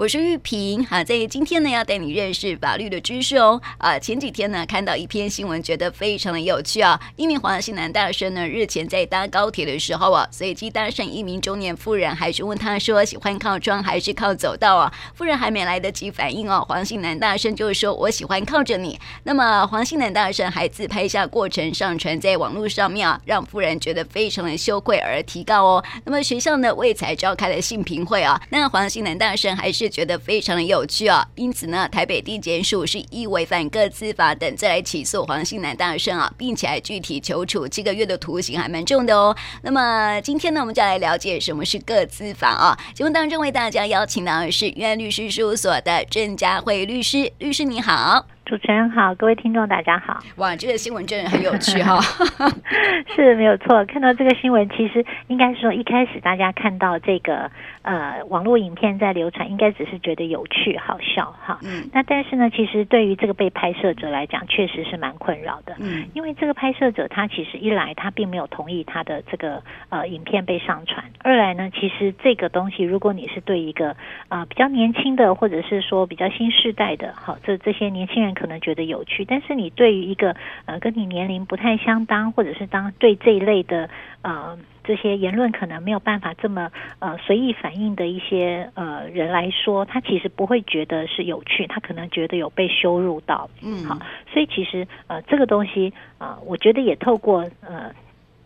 我是玉萍。好，在今天呢，要带你认识法律的知识哦。啊，前几天呢，看到一篇新闻，觉得非常的有趣啊。一名黄姓男大生呢，日前在搭高铁的时候啊，随机搭上一名中年妇人，还是问他说喜欢靠窗还是靠走道啊？妇人还没来得及反应哦，黄姓男大生就说：“我喜欢靠着你。”那么黄姓男大生还自拍下过程上传在网络上面啊，让妇人觉得非常的羞愧而提告哦。那么学校呢，为才召开了性平会啊，那黄姓男大生还是。觉得非常的有趣啊，因此呢，台北地检署是依违反各自法等再来起诉黄姓男大生啊，并且还具体求处七个月的徒刑，还蛮重的哦。那么今天呢，我们就来了解什么是各自法啊。节目当中为大家邀请到的是约安律师事务所的郑佳慧律师，律师你好。主持人好，各位听众大家好。哇，这个新闻真的很有趣哈、哦，是没有错。看到这个新闻，其实应该说一开始大家看到这个呃网络影片在流传，应该只是觉得有趣好笑哈。嗯。那但是呢，其实对于这个被拍摄者来讲，确实是蛮困扰的。嗯。因为这个拍摄者他其实一来他并没有同意他的这个呃影片被上传，二来呢，其实这个东西如果你是对一个啊、呃、比较年轻的，或者是说比较新世代的，好这这些年轻人。可能觉得有趣，但是你对于一个呃跟你年龄不太相当，或者是当对这一类的呃这些言论可能没有办法这么呃随意反应的一些呃人来说，他其实不会觉得是有趣，他可能觉得有被羞辱到。嗯，好，所以其实呃这个东西啊、呃，我觉得也透过呃。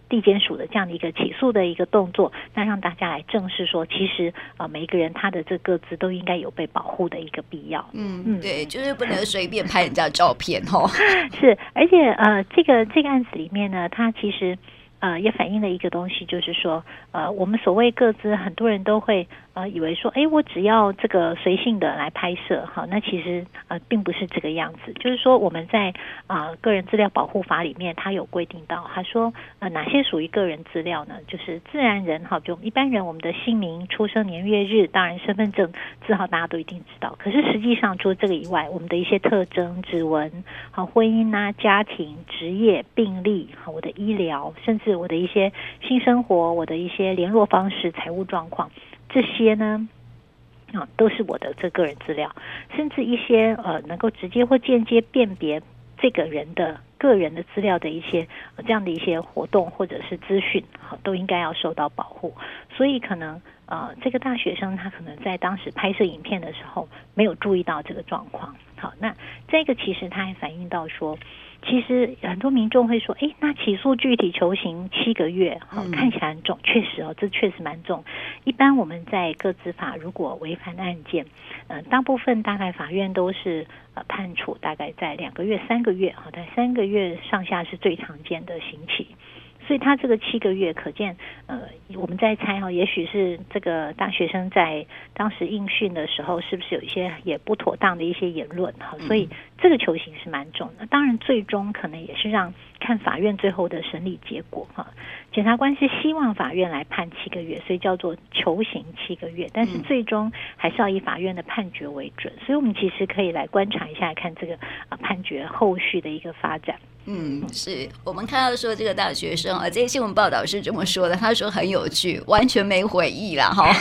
地检署的这样的一个起诉的一个动作，那让大家来正视说，其实啊，每一个人他的这个资都应该有被保护的一个必要。嗯嗯，对，就是不能随便拍人家照片哦。是，而且呃，这个这个案子里面呢，他其实呃也反映了一个东西，就是说呃，我们所谓各自，很多人都会。呃，以为说，哎，我只要这个随性的来拍摄，好，那其实呃，并不是这个样子。就是说，我们在啊、个人资料保护法里面，它有规定到，他说呃哪些属于个人资料呢？就是自然人哈，就一般人我们的姓名、出生年月日，当然身份证字号大家都一定知道。可是实际上除了这个以外，我们的一些特征、指纹、好婚姻啊、家庭、职业、病历、好我的医疗，甚至我的一些性生活、我的一些联络方式、财务状况。这些呢，啊，都是我的这个人资料，甚至一些呃，能够直接或间接辨别这个人的个人的资料的一些这样的一些活动或者是资讯，好，都应该要受到保护。所以可能呃，这个大学生他可能在当时拍摄影片的时候没有注意到这个状况。好，那这个其实它还反映到说。其实很多民众会说：“哎，那起诉具体求刑七个月，好，看起来很重，确实哦，这确实蛮重。一般我们在个资法如果违反案件，嗯、呃，大部分大概法院都是呃判处大概在两个月、三个月，好，在三个月上下是最常见的刑期。”所以他这个七个月，可见，呃，我们在猜哈，也许是这个大学生在当时应讯的时候，是不是有一些也不妥当的一些言论哈？所以这个求刑是蛮重的。当然，最终可能也是让看法院最后的审理结果哈。检察官是希望法院来判七个月，所以叫做求刑七个月。但是最终还是要以法院的判决为准。所以我们其实可以来观察一下，看这个啊判决后续的一个发展。嗯，是我们看到说这个大学生啊，这些新闻报道是这么说的，他说很有趣，完全没回忆了哈。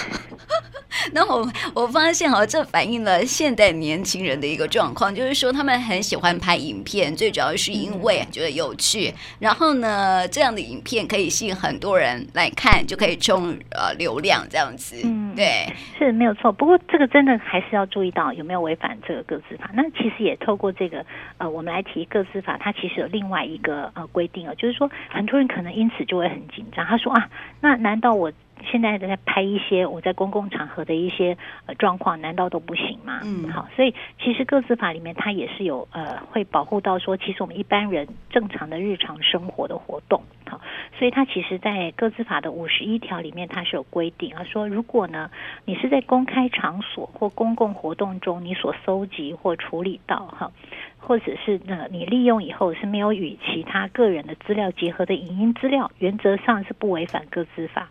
那我我发现哦，这反映了现代年轻人的一个状况，就是说他们很喜欢拍影片，最主要是因为觉得有趣。然后呢，这样的影片可以吸引很多人来看，就可以冲呃流量这样子。嗯，对，是没有错。不过这个真的还是要注意到有没有违反这个个资法。那其实也透过这个呃，我们来提个资法，它其实有另外一个呃规定啊，就是说很多人可能因此就会很紧张。他说啊，那难道我？现在在拍一些我在公共场合的一些呃状况，难道都不行吗？嗯，好，所以其实个资法里面它也是有呃会保护到说，其实我们一般人正常的日常生活的活动，好，所以它其实在个资法的五十一条里面它是有规定啊，说如果呢你是在公开场所或公共活动中你所搜集或处理到哈，或者是呢你利用以后是没有与其他个人的资料结合的影音资料，原则上是不违反个资法。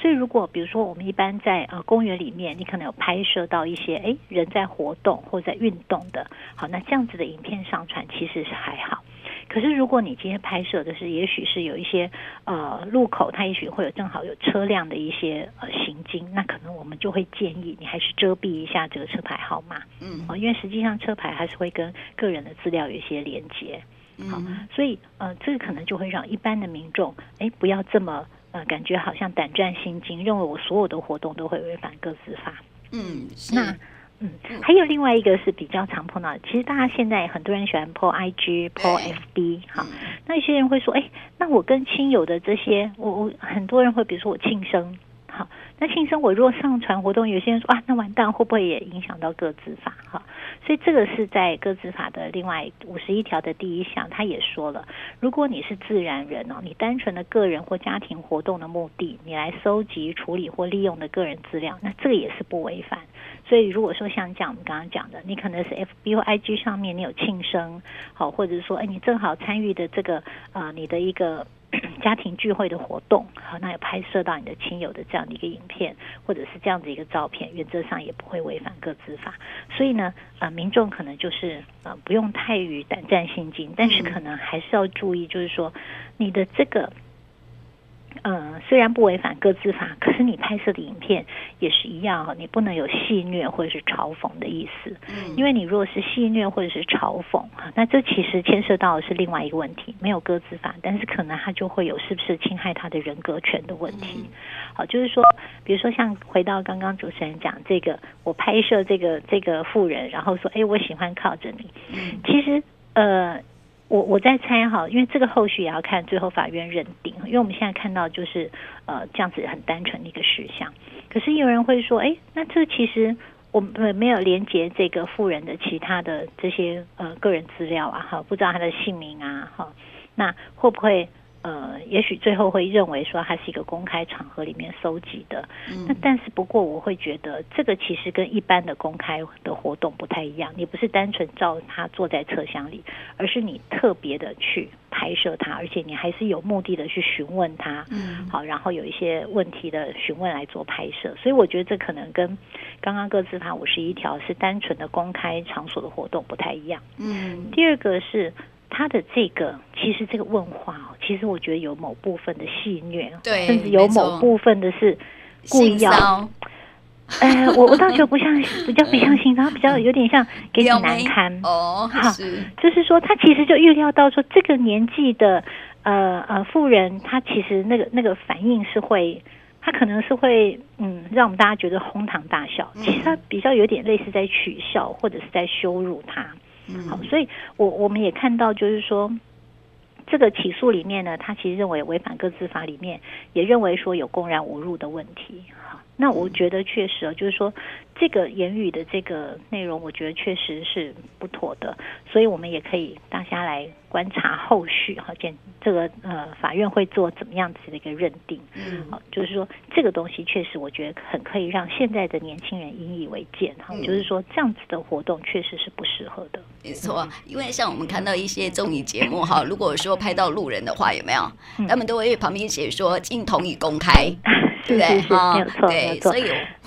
所以，如果比如说我们一般在呃公园里面，你可能有拍摄到一些诶人在活动或在运动的，好，那这样子的影片上传其实是还好。可是如果你今天拍摄的是，也许是有一些呃路口，它也许会有正好有车辆的一些呃行经，那可能我们就会建议你还是遮蔽一下这个车牌号码，嗯，哦，因为实际上车牌还是会跟个人的资料有一些连接，好，所以呃这个可能就会让一般的民众哎不要这么呃感觉好像胆战心惊，认为我所有的活动都会违反各自法，嗯，那。嗯，还有另外一个是比较常碰到的，其实大家现在很多人喜欢 po IG、po FB 哈，那有些人会说，哎，那我跟亲友的这些，我我很多人会比如说我庆生，好，那庆生我如果上传活动，有些人说啊，那完蛋会不会也影响到个资法哈？所以这个是在个资法的另外五十一条的第一项，他也说了，如果你是自然人哦，你单纯的个人或家庭活动的目的，你来搜集、处理或利用的个人资料，那这个也是不违反。所以，如果说像讲我们刚刚讲的，你可能是 FB 或 IG 上面你有庆生，好，或者说，哎，你正好参与的这个啊、呃，你的一个 家庭聚会的活动，好，那有拍摄到你的亲友的这样的一个影片，或者是这样子一个照片，原则上也不会违反各自法。所以呢，呃，民众可能就是呃不用太于胆战心惊，但是可能还是要注意，就是说你的这个。嗯，虽然不违反各自法，可是你拍摄的影片也是一样，你不能有戏谑或者是嘲讽的意思。嗯，因为你如果是戏谑或者是嘲讽，那这其实牵涉到的是另外一个问题，没有各自法，但是可能他就会有是不是侵害他的人格权的问题。好，就是说，比如说像回到刚刚主持人讲这个，我拍摄这个这个妇人，然后说，哎，我喜欢靠着你。嗯，其实呃。我我在猜哈，因为这个后续也要看最后法院认定，因为我们现在看到就是呃这样子很单纯的一个事项。可是有人会说，哎，那这其实我们没有连接这个富人的其他的这些呃个人资料啊，哈，不知道他的姓名啊，哈，那会不会？呃，也许最后会认为说它是一个公开场合里面搜集的，那、嗯、但是不过我会觉得这个其实跟一般的公开的活动不太一样，你不是单纯照他坐在车厢里，而是你特别的去拍摄他，而且你还是有目的的去询问他，嗯，好，然后有一些问题的询问来做拍摄，所以我觉得这可能跟刚刚各自法五十一条是单纯的公开场所的活动不太一样，嗯，第二个是。他的这个其实这个问话哦，其实我觉得有某部分的戏谑，对，甚至有某部分的是故意要。呃，我我倒觉得不像，比较不像性骚，比较有点像给你难堪哦。好，就是说他其实就预料到说这个年纪的呃呃妇人，他其实那个那个反应是会，他可能是会嗯让我们大家觉得哄堂大笑。其实他比较有点类似在取笑或者是在羞辱他。好，所以我我们也看到，就是说，这个起诉里面呢，他其实认为违反各自法里面，也认为说有公然侮辱的问题。好，那我觉得确实啊，就是说。这个言语的这个内容，我觉得确实是不妥的，所以我们也可以大家来观察后续哈，见这个呃法院会做怎么样子的一个认定。嗯，好，就是说这个东西确实我觉得很可以让现在的年轻人引以为戒哈，就是说这样子的活动确实是不适合的。没错，因为像我们看到一些综艺节目哈，如果说拍到路人的话，有没有？他们都会旁边写说，经同已公开。对不对？哈，没有错，没有错。所以，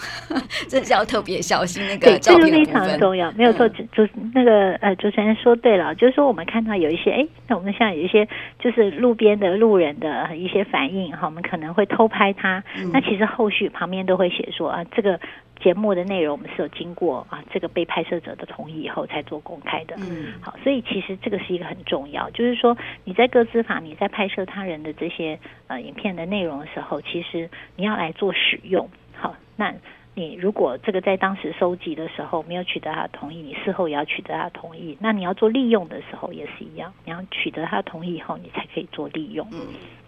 这是要特别小心那个照片的。对，这个非常重要。没有错，主主那个呃，主持人说对了，就是说我们看到有一些，哎，那我们像有一些就是路边的路人的一些反应哈，我们可能会偷拍他。那其实后续旁边都会写说啊，这个。节目的内容我们是有经过啊这个被拍摄者的同意以后才做公开的。嗯，好，所以其实这个是一个很重要，就是说你在各自法你在拍摄他人的这些呃影片的内容的时候，其实你要来做使用。好，那你如果这个在当时收集的时候没有取得他的同意，你事后也要取得他的同意。那你要做利用的时候也是一样，你要取得他同意以后，你才可以做利用。嗯。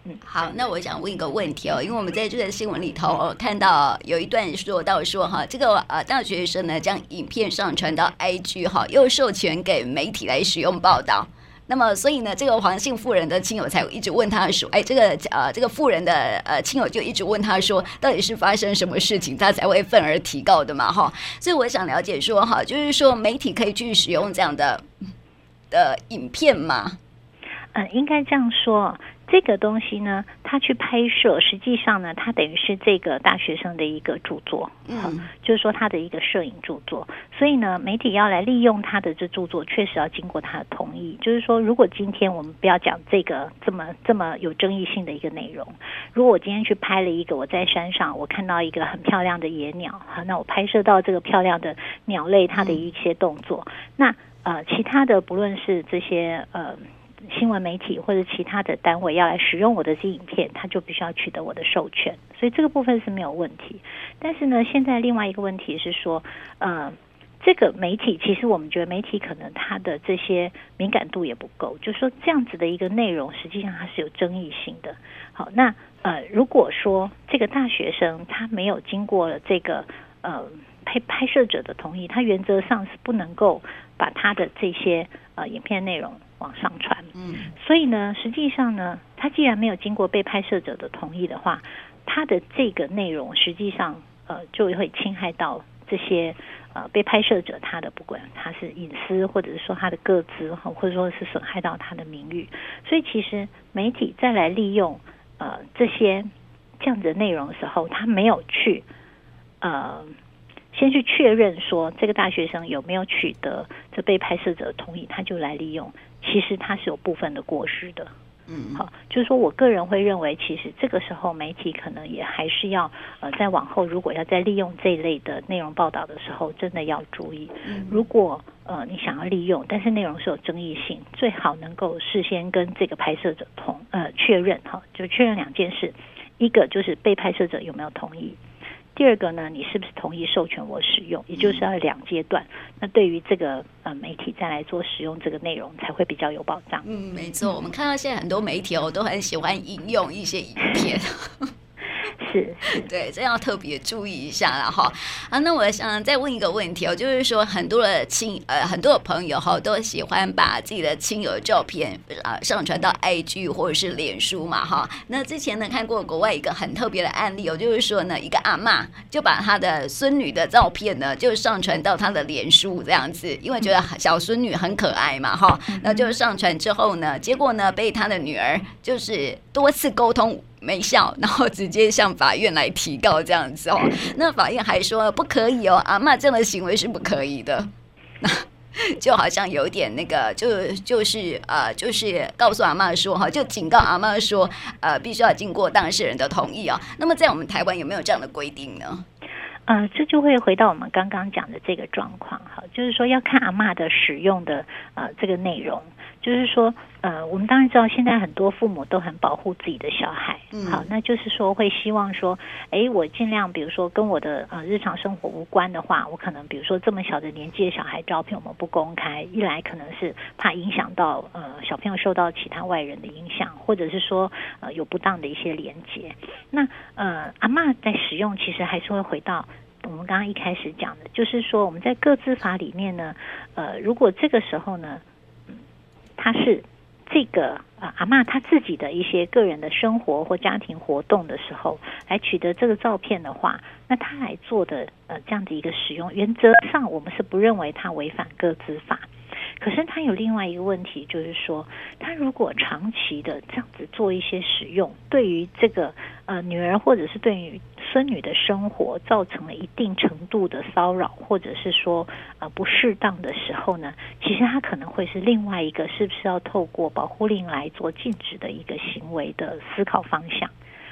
嗯，好，那我想问一个问题哦，因为我们在这个新闻里头、哦、看到有一段说到说哈，这个呃大学生呢将影片上传到 IG 哈，又授权给媒体来使用报道，那么所以呢，这个黄姓妇人的亲友才一直问他说，哎，这个呃这个妇人的呃亲友就一直问他说，到底是发生什么事情，他才会愤而提告的嘛哈？所以我想了解说哈，就是说媒体可以去使用这样的的影片吗？嗯，应该这样说。这个东西呢，他去拍摄，实际上呢，他等于是这个大学生的一个著作，嗯，就是说他的一个摄影著作。所以呢，媒体要来利用他的这著作，确实要经过他的同意。就是说，如果今天我们不要讲这个这么这么有争议性的一个内容，如果我今天去拍了一个我在山上，我看到一个很漂亮的野鸟，好，那我拍摄到这个漂亮的鸟类它的一些动作，那呃，其他的不论是这些呃。新闻媒体或者其他的单位要来使用我的这影片，他就必须要取得我的授权，所以这个部分是没有问题。但是呢，现在另外一个问题是说，呃，这个媒体其实我们觉得媒体可能它的这些敏感度也不够，就是说这样子的一个内容，实际上它是有争议性的。好，那呃，如果说这个大学生他没有经过了这个呃拍拍摄者的同意，他原则上是不能够把他的这些呃影片内容。往上传，嗯，所以呢，实际上呢，他既然没有经过被拍摄者的同意的话，他的这个内容实际上呃就会侵害到这些呃被拍摄者他的不管他是隐私或者是说他的个资哈，或者说是损害到他的名誉，所以其实媒体再来利用呃这些这样子的内容的时候，他没有去呃。先去确认说这个大学生有没有取得这被拍摄者的同意，他就来利用，其实它是有部分的过失的。嗯，好，就是说我个人会认为，其实这个时候媒体可能也还是要呃，在往后如果要再利用这一类的内容报道的时候，真的要注意。如果呃你想要利用，但是内容是有争议性，最好能够事先跟这个拍摄者同呃确认哈，就确认两件事，一个就是被拍摄者有没有同意。第二个呢，你是不是同意授权我使用？也就是要两阶段。那对于这个呃媒体再来做使用这个内容，才会比较有保障。嗯，没错。我们看到现在很多媒体哦，都很喜欢引用一些影片。是，对，这要特别注意一下了哈。啊，那我想再问一个问题哦，就是说很多的亲呃很多的朋友哈都喜欢把自己的亲友照片啊上传到 IG 或者是脸书嘛哈。那之前呢看过国外一个很特别的案例哦，就是说呢一个阿嬷就把她的孙女的照片呢就上传到她的脸书这样子，因为觉得小孙女很可爱嘛哈。那就上传之后呢，结果呢被她的女儿就是多次沟通。没效，然后直接向法院来提告这样子哦。那法院还说不可以哦，阿嬷这样的行为是不可以的。那 就好像有点那个，就就是呃，就是告诉阿嬷说哈，就警告阿嬷说，呃，必须要经过当事人的同意啊、哦。那么在我们台湾有没有这样的规定呢？呃，这就会回到我们刚刚讲的这个状况哈，就是说要看阿嬷的使用的呃这个内容。就是说，呃，我们当然知道，现在很多父母都很保护自己的小孩，嗯，好，那就是说会希望说，哎，我尽量，比如说跟我的呃日常生活无关的话，我可能比如说这么小的年纪的小孩照片我们不公开，一来可能是怕影响到呃小朋友受到其他外人的影响，或者是说呃有不当的一些连接。那呃阿嬷在使用，其实还是会回到我们刚刚一开始讲的，就是说我们在个资法里面呢，呃，如果这个时候呢。他是这个啊阿嬷他自己的一些个人的生活或家庭活动的时候，来取得这个照片的话，那他来做的呃这样的一个使用，原则上我们是不认为他违反个资法。可是他有另外一个问题，就是说，他如果长期的这样子做一些使用，对于这个呃女儿或者是对于孙女的生活造成了一定程度的骚扰，或者是说呃不适当的时候呢，其实他可能会是另外一个是不是要透过保护令来做禁止的一个行为的思考方向。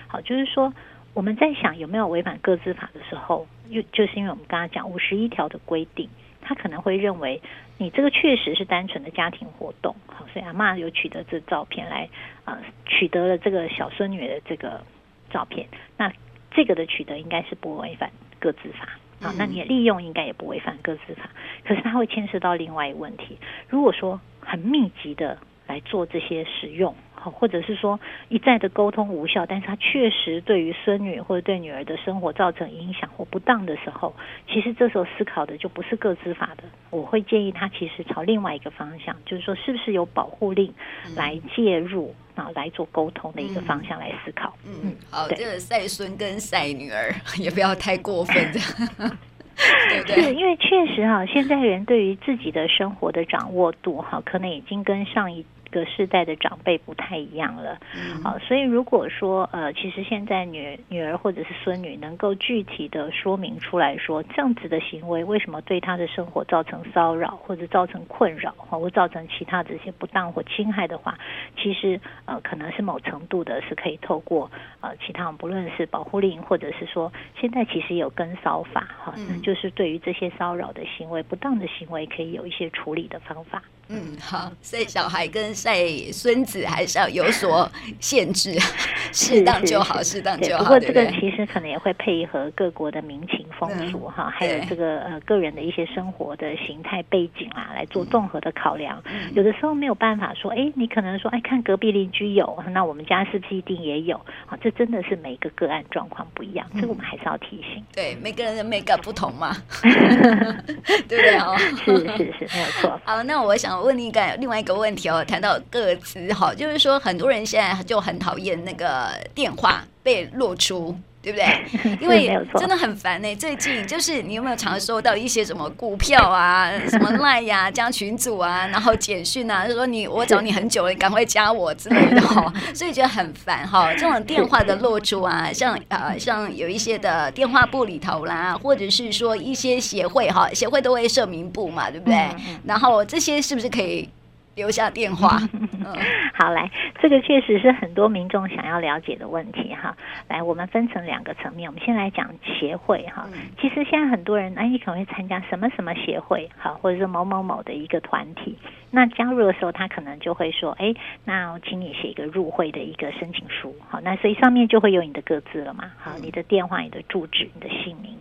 好，就是说我们在想有没有违反各自法的时候，又就是因为我们刚刚讲五十一条的规定。他可能会认为你这个确实是单纯的家庭活动，好，所以阿嬷有取得这照片来啊、取得了这个小孙女的这个照片，那这个的取得应该是不违反各自法，好，那你的利用应该也不违反各自法，可是它会牵涉到另外一个问题，如果说很密集的来做这些使用。好或者是说一再的沟通无效，但是它确实对于孙女或者对女儿的生活造成影响或不当的时候，其实这时候思考的就不是各自法的。我会建议他其实朝另外一个方向，就是说是不是有保护令来介入啊，来做沟通的一个方向来思考。嗯，嗯好，这个晒孙跟晒女儿也不要太过分，对不对？是因为确实哈，现在人对于自己的生活的掌握度哈，可能已经跟上一个世代的长辈不太一样了。好，所以如果说呃，其实现在女女儿或者是孙女能够具体的说明出来说，这样子的行为为什么对她的生活造成骚扰或者造成困扰，或造成其他这些不当或侵害的话，其实呃可能是某程度的是可以透过呃其他不论是保护令或者是说现在其实有跟骚法哈，就是对于这些骚扰的行为、不当的行为可以有一些处理的方法。嗯，好，晒小孩跟晒孙子还是要有所限制，适当就好，适当就好。不过这个其实可能也会配合各国的民情风俗哈，还有这个呃个人的一些生活的形态背景啊，来做综合的考量。有的时候没有办法说，哎，你可能说，哎，看隔壁邻居有，那我们家是不是一定也有？啊，这真的是每个个案状况不一样，这个我们还是要提醒。对，每个人的美感不同嘛，对不对？哦，是是是，没有错。好，那我想。问你一个另外一个问题哦，谈到个资哈，就是说很多人现在就很讨厌那个电话被露出。对不对？因为真的很烦呢。最近就是你有没有常收到一些什么股票啊、什么赖呀、加群组啊，然后简讯啊，就说你我找你很久了，你赶快加我之类的哈，所以觉得很烦哈。这种电话的露出啊，像呃像有一些的电话簿里头啦，或者是说一些协会哈，协会都会设名簿嘛，对不对？然后这些是不是可以？留下电话。嗯，好，来，这个确实是很多民众想要了解的问题哈。来，我们分成两个层面，我们先来讲协会哈。其实现在很多人，哎，你可能会参加什么什么协会，哈，或者是某某某的一个团体。那加入的时候，他可能就会说，哎，那请你写一个入会的一个申请书，好，那所以上面就会有你的各自了嘛，好，你的电话、你的住址、你的姓名。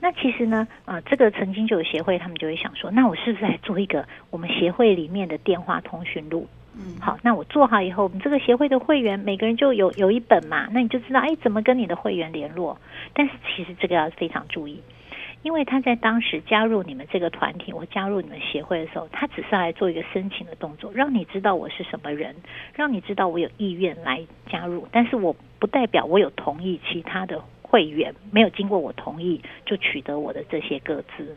那其实呢，呃，这个曾经就有协会，他们就会想说，那我是不是来做一个我们协会里面的电话通讯录？嗯，好，那我做好以后，我们这个协会的会员每个人就有有一本嘛，那你就知道，哎，怎么跟你的会员联络？但是其实这个要非常注意，因为他在当时加入你们这个团体，我加入你们协会的时候，他只是来做一个申请的动作，让你知道我是什么人，让你知道我有意愿来加入，但是我不代表我有同意其他的。会员没有经过我同意就取得我的这些个资，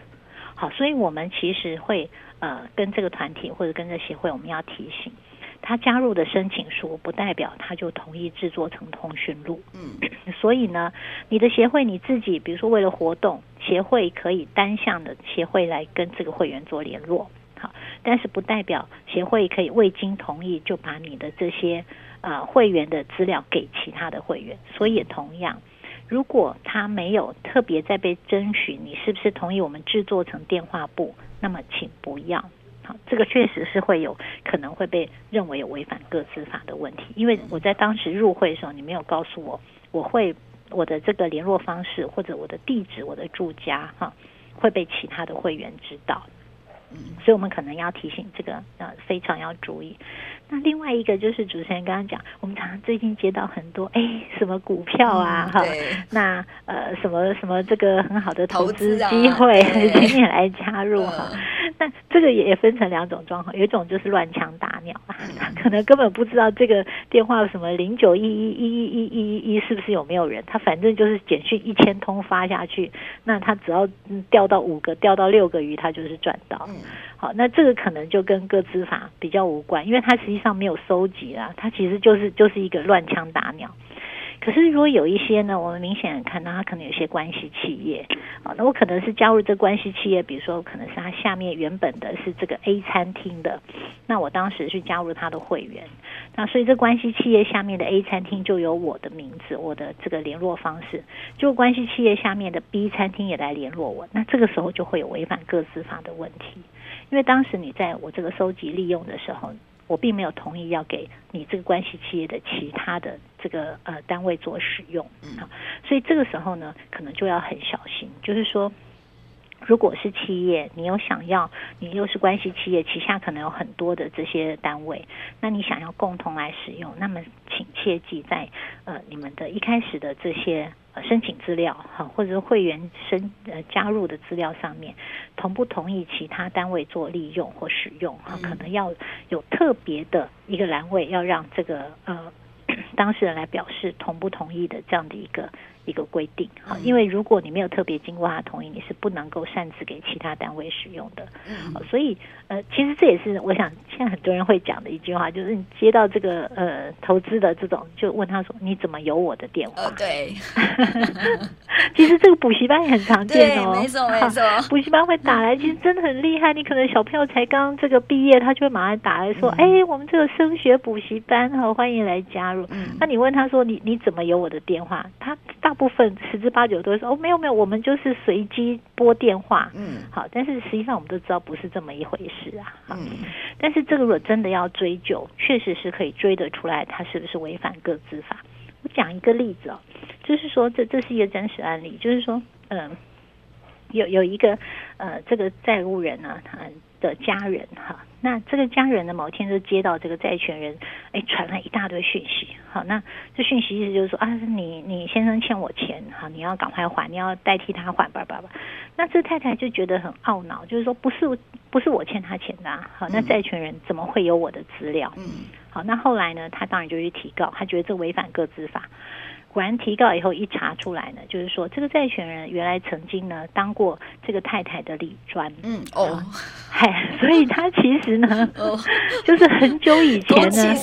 好，所以我们其实会呃跟这个团体或者跟这协会，我们要提醒。他加入的申请书不代表他就同意制作成通讯录，嗯，所以呢，你的协会你自己，比如说为了活动，协会可以单向的协会来跟这个会员做联络，好，但是不代表协会可以未经同意就把你的这些呃会员的资料给其他的会员，所以也同样。如果他没有特别在被征询，你是不是同意我们制作成电话簿？那么请不要。好，这个确实是会有可能会被认为有违反个资法的问题。因为我在当时入会的时候，你没有告诉我，我会我的这个联络方式或者我的地址、我的住家哈，会被其他的会员知道。所以我们可能要提醒这个呃，非常要注意。那另外一个就是主持人刚刚讲，我们常常最近接到很多哎什么股票啊哈、嗯，那呃什么什么这个很好的投资机会，今天、啊、来加入哈。但这个也分成两种状况，有一种就是乱枪打鸟，他可能根本不知道这个电话什么零九一一一一一一一是不是有没有人，他反正就是简讯一千通发下去，那他只要钓到五个，钓到六个鱼，他就是赚到。好，那这个可能就跟各资法比较无关，因为他实际上没有收集啦，他其实就是就是一个乱枪打鸟。可是如果有一些呢，我们明显看到他可能有些关系企业，啊，那我可能是加入这关系企业，比如说可能是他下面原本的是这个 A 餐厅的，那我当时去加入他的会员，那所以这关系企业下面的 A 餐厅就有我的名字，我的这个联络方式，就关系企业下面的 B 餐厅也来联络我，那这个时候就会有违反个资法的问题。因为当时你在我这个收集利用的时候，我并没有同意要给你这个关系企业的其他的这个呃单位做使用啊，所以这个时候呢，可能就要很小心。就是说，如果是企业，你有想要，你又是关系企业，旗下可能有很多的这些单位，那你想要共同来使用，那么请切记在呃你们的一开始的这些。申请资料哈，或者是会员申呃加入的资料上面，同不同意其他单位做利用或使用哈，可能要有特别的一个栏位，要让这个呃 当事人来表示同不同意的这样的一个一个规定，好，因为如果你没有特别经过他同意，你是不能够擅自给其他单位使用的。嗯，所以呃，其实这也是我想现在很多人会讲的一句话，就是你接到这个呃投资的这种，就问他说你怎么有我的电话？对，其实这个补习班也很常见哦，没错没错，补习班会打来，其实真的很厉害。你可能小朋友才刚这个毕业，他就会马上打来说，哎、嗯，我们这个升学补习班哈，欢迎来加入。嗯，那你问他说你你怎么有我的电话？他大。大部分十之八九都会说哦，没有没有，我们就是随机拨电话。嗯，好，但是实际上我们都知道不是这么一回事啊。嗯，但是这个如果真的要追究，确实是可以追得出来，他是不是违反个资法？我讲一个例子哦，就是说这这是一个真实案例，就是说，嗯、呃，有有一个呃，这个债务人呢，他的家人哈。那这个家人呢，某一天就接到这个债权人，哎，传来一大堆讯息。好，那这讯息意思就是说啊，你你先生欠我钱，哈，你要赶快还，你要代替他还，吧吧吧。那这太太就觉得很懊恼，就是说不是不是我欠他钱的，啊，好，那债权人怎么会有我的资料？嗯，好，那后来呢，他当然就去提告，他觉得这违反个资法。果然提告以后一查出来呢，就是说这个债权人原来曾经呢当过这个太太的理专，嗯哦，嗨，所以他其实呢，哦，就是很久以前呢，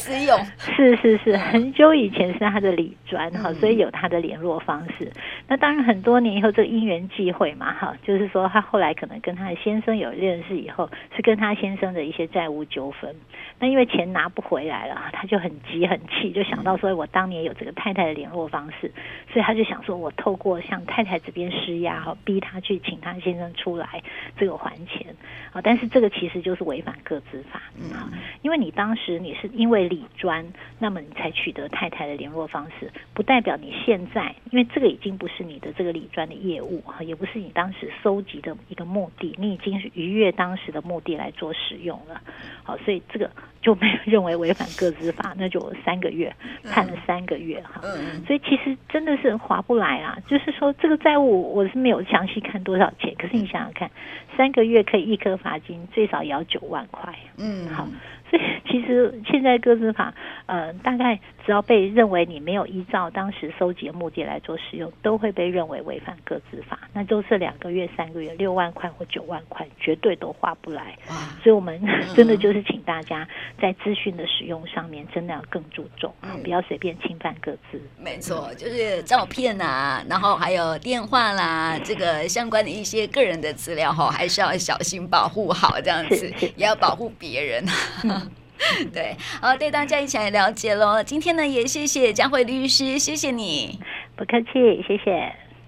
是是是，很久以前是他的理专哈，所以有他的联络方式。那当然很多年以后，这个因缘际会嘛哈，就是说他后来可能跟他的先生有认识以后，是跟他先生的一些债务纠纷。那因为钱拿不回来了，他就很急很气，就想到说我当年有这个太太的联络方式。方式，所以他就想说，我透过向太太这边施压，哈，逼他去请他先生出来这个还钱，啊，但是这个其实就是违反个资法，啊，因为你当时你是因为理专，那么你才取得太太的联络方式，不代表你现在，因为这个已经不是你的这个理专的业务，哈，也不是你当时收集的一个目的，你已经是逾越当时的目的来做使用了，好，所以这个就没有认为违反个资法，那就三个月判了三个月，哈，所以。其实真的是划不来啊！就是说，这个债务我是没有详细看多少钱，可是你想想看，三个月可以一颗罚金，最少也要九万块。嗯，好。所以其实现在个资法，呃，大概只要被认为你没有依照当时收集的目的来做使用，都会被认为违反个资法。那都是两个月、三个月、六万块或九万块，绝对都划不来。所以，我们 真的就是请大家在资讯的使用上面，真的要更注重，不要随便侵犯个资。没错，就是照片啊，然后还有电话啦，这个相关的一些个人的资料哈，还是要小心保护好，这样子也要保护别人。对，好，对大家一起来了解喽。今天呢，也谢谢佳慧律师，谢谢你，不客气，谢谢。